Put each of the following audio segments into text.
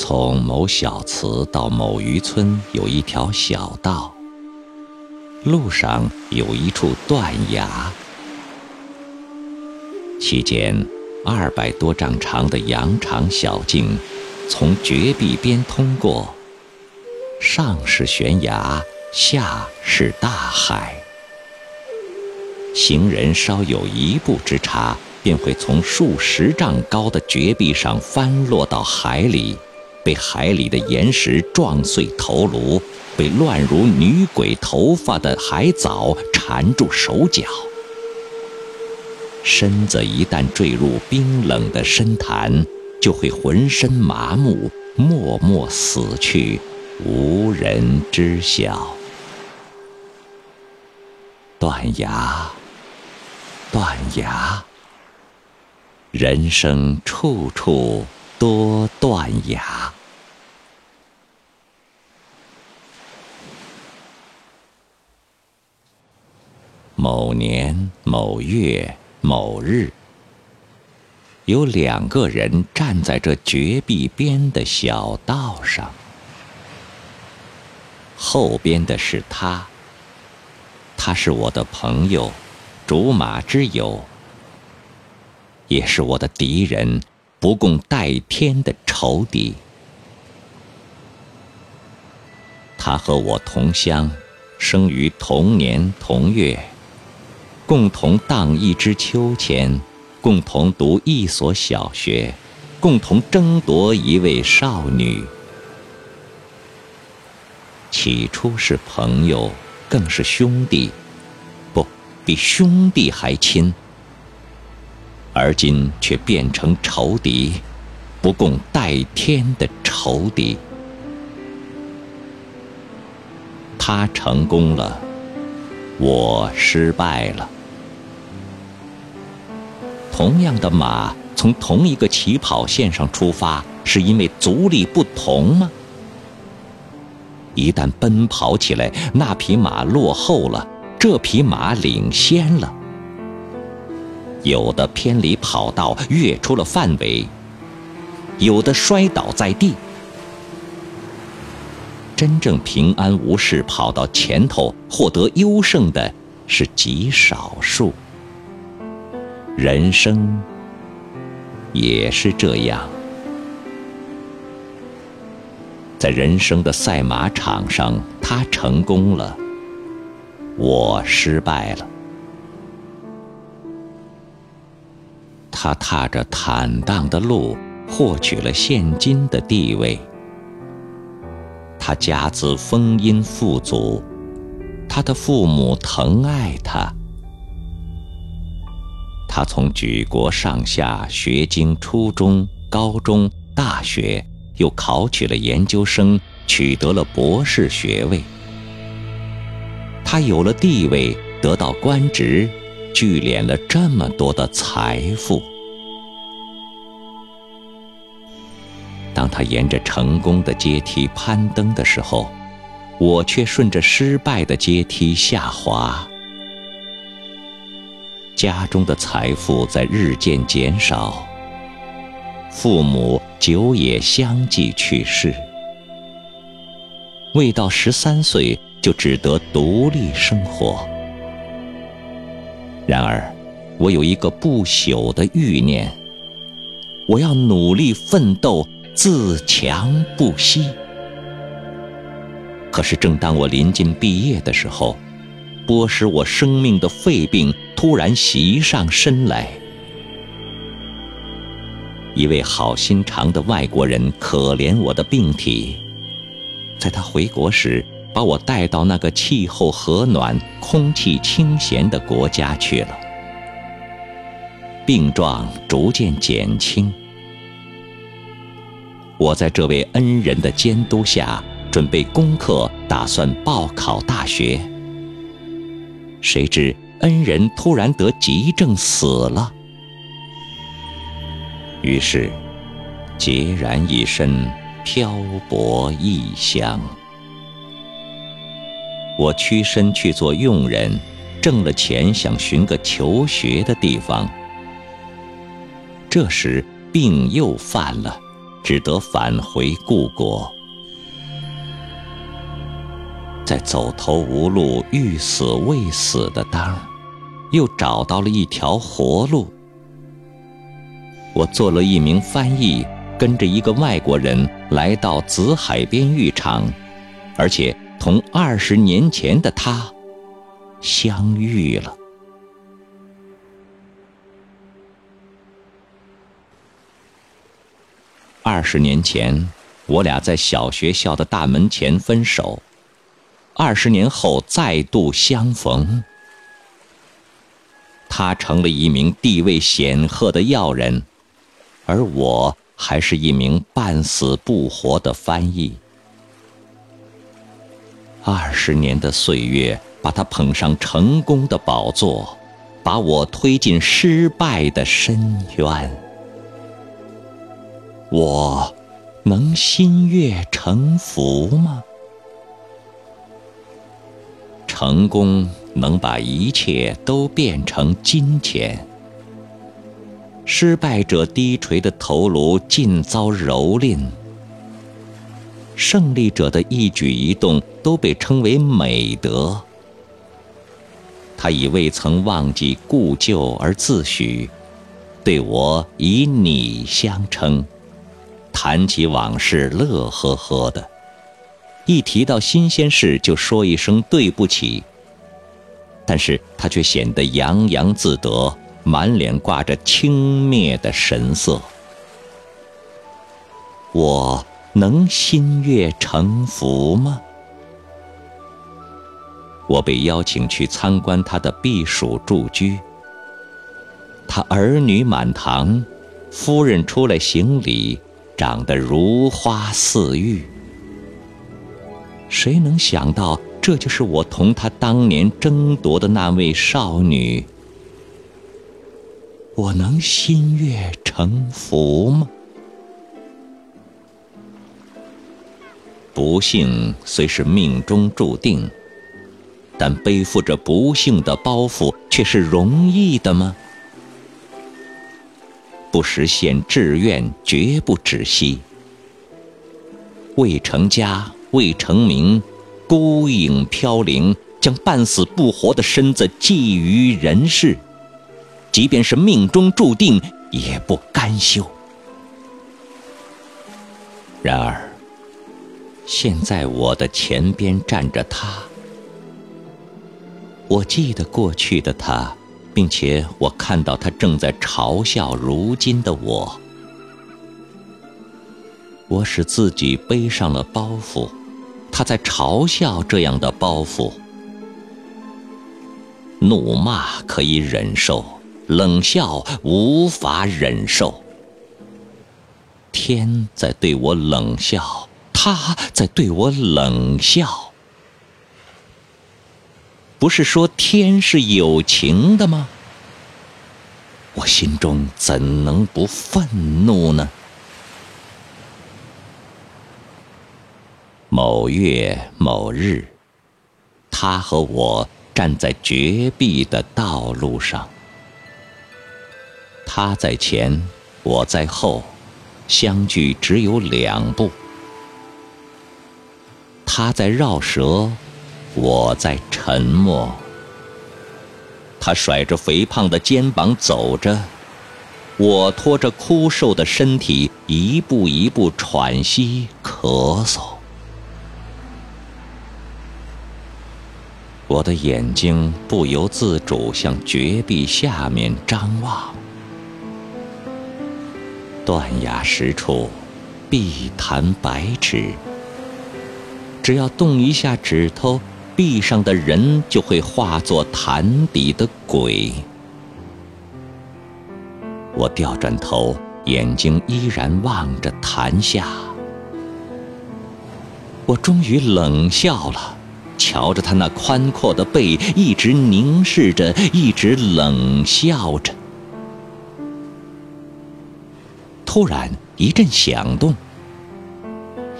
从某小祠到某渔村有一条小道，路上有一处断崖，期间二百多丈长的羊肠小径从绝壁边通过，上是悬崖，下是大海，行人稍有一步之差，便会从数十丈高的绝壁上翻落到海里。被海里的岩石撞碎头颅，被乱如女鬼头发的海藻缠住手脚，身子一旦坠入冰冷的深潭，就会浑身麻木，默默死去，无人知晓。断崖，断崖，人生处处多断崖。某年某月某日，有两个人站在这绝壁边的小道上。后边的是他，他是我的朋友，竹马之友，也是我的敌人，不共戴天的仇敌。他和我同乡，生于同年同月。共同荡一支秋千，共同读一所小学，共同争夺一位少女。起初是朋友，更是兄弟，不比兄弟还亲。而今却变成仇敌，不共戴天的仇敌。他成功了，我失败了。同样的马从同一个起跑线上出发，是因为足力不同吗？一旦奔跑起来，那匹马落后了，这匹马领先了。有的偏离跑道，越出了范围；有的摔倒在地。真正平安无事跑到前头，获得优胜的是极少数。人生也是这样，在人生的赛马场上，他成功了，我失败了。他踏着坦荡的路，获取了现今的地位。他家资丰殷富足，他的父母疼爱他。他从举国上下学经初中、高中、大学，又考取了研究生，取得了博士学位。他有了地位，得到官职，聚敛了这么多的财富。当他沿着成功的阶梯攀登的时候，我却顺着失败的阶梯下滑。家中的财富在日渐减少，父母久也相继去世，未到十三岁就只得独立生活。然而，我有一个不朽的欲念，我要努力奋斗，自强不息。可是，正当我临近毕业的时候，剥蚀我生命的肺病突然袭上身来。一位好心肠的外国人可怜我的病体，在他回国时，把我带到那个气候和暖、空气清闲的国家去了。病状逐渐减轻，我在这位恩人的监督下准备功课，打算报考大学。谁知恩人突然得急症死了，于是孑然一身，漂泊异乡。我屈身去做佣人，挣了钱想寻个求学的地方。这时病又犯了，只得返回故国。在走投无路、欲死未死的当儿，又找到了一条活路。我做了一名翻译，跟着一个外国人来到紫海边浴场，而且同二十年前的他相遇了。二十年前，我俩在小学校的大门前分手。二十年后再度相逢，他成了一名地位显赫的要人，而我还是一名半死不活的翻译。二十年的岁月把他捧上成功的宝座，把我推进失败的深渊。我能心悦诚服吗？成功能把一切都变成金钱，失败者低垂的头颅尽遭蹂躏，胜利者的一举一动都被称为美德。他已未曾忘记故旧而自诩，对我以你相称，谈起往事乐呵呵的。一提到新鲜事，就说一声对不起。但是他却显得洋洋自得，满脸挂着轻蔑的神色。我能心悦诚服吗？我被邀请去参观他的避暑住居。他儿女满堂，夫人出来行礼，长得如花似玉。谁能想到，这就是我同他当年争夺的那位少女？我能心悦诚服吗？不幸虽是命中注定，但背负着不幸的包袱，却是容易的吗？不实现志愿，绝不止息。未成家。未成名，孤影飘零，将半死不活的身子寄于人世，即便是命中注定，也不甘休。然而，现在我的前边站着他，我记得过去的他，并且我看到他正在嘲笑如今的我。我使自己背上了包袱。他在嘲笑这样的包袱，怒骂可以忍受，冷笑无法忍受。天在对我冷笑，他在对我冷笑。不是说天是有情的吗？我心中怎能不愤怒呢？某月某日，他和我站在绝壁的道路上，他在前，我在后，相距只有两步。他在绕舌，我在沉默。他甩着肥胖的肩膀走着，我拖着枯瘦的身体，一步一步喘息咳嗽。我的眼睛不由自主向绝壁下面张望，断崖石处，碧潭白尺。只要动一下指头，壁上的人就会化作潭底的鬼。我调转头，眼睛依然望着潭下。我终于冷笑了。瞧着他那宽阔的背，一直凝视着，一直冷笑着。突然一阵响动，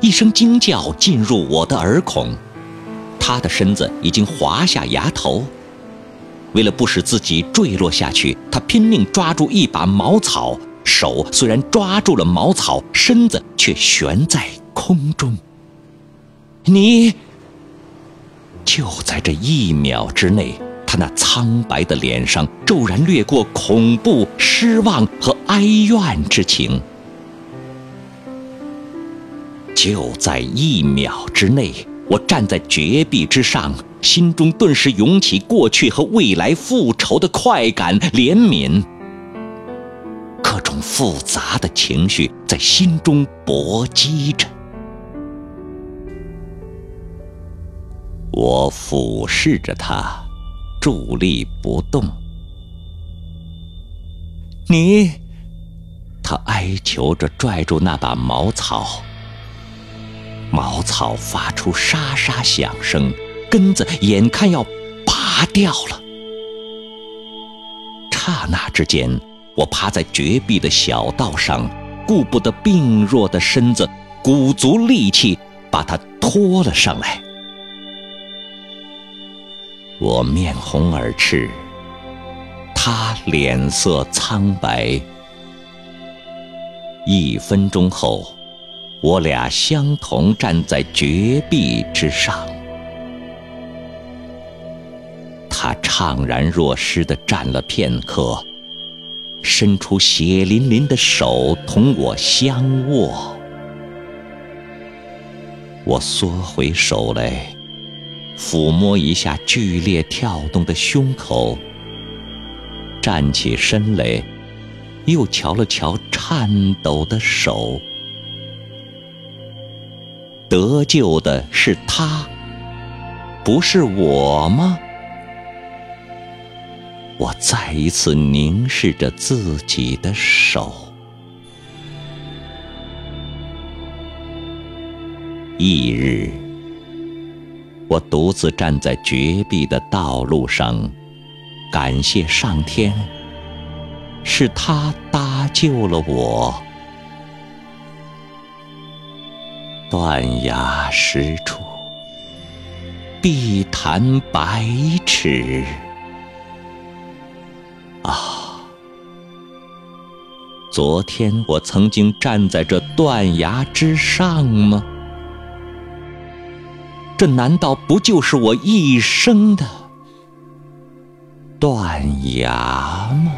一声惊叫进入我的耳孔。他的身子已经滑下崖头，为了不使自己坠落下去，他拼命抓住一把茅草，手虽然抓住了茅草，身子却悬在空中。你就在这一秒之内，他那苍白的脸上骤然掠过恐怖、失望和哀怨之情。就在一秒之内，我站在绝壁之上，心中顿时涌起过去和未来复仇的快感、怜悯。各种复杂的情绪在心中搏击着。我俯视着他，伫立不动。你，他哀求着拽住那把茅草，茅草发出沙沙响声，根子眼看要拔掉了。刹那之间。我趴在绝壁的小道上，顾不得病弱的身子，鼓足力气把他拖了上来。我面红耳赤，他脸色苍白。一分钟后，我俩相同站在绝壁之上。他怅然若失地站了片刻。伸出血淋淋的手同我相握，我缩回手来，抚摸一下剧烈跳动的胸口，站起身来，又瞧了瞧颤抖的手。得救的是他，不是我吗？我再一次凝视着自己的手。翌日，我独自站在绝壁的道路上，感谢上天，是他搭救了我。断崖石处，碧潭百尺。啊！昨天我曾经站在这断崖之上吗？这难道不就是我一生的断崖吗？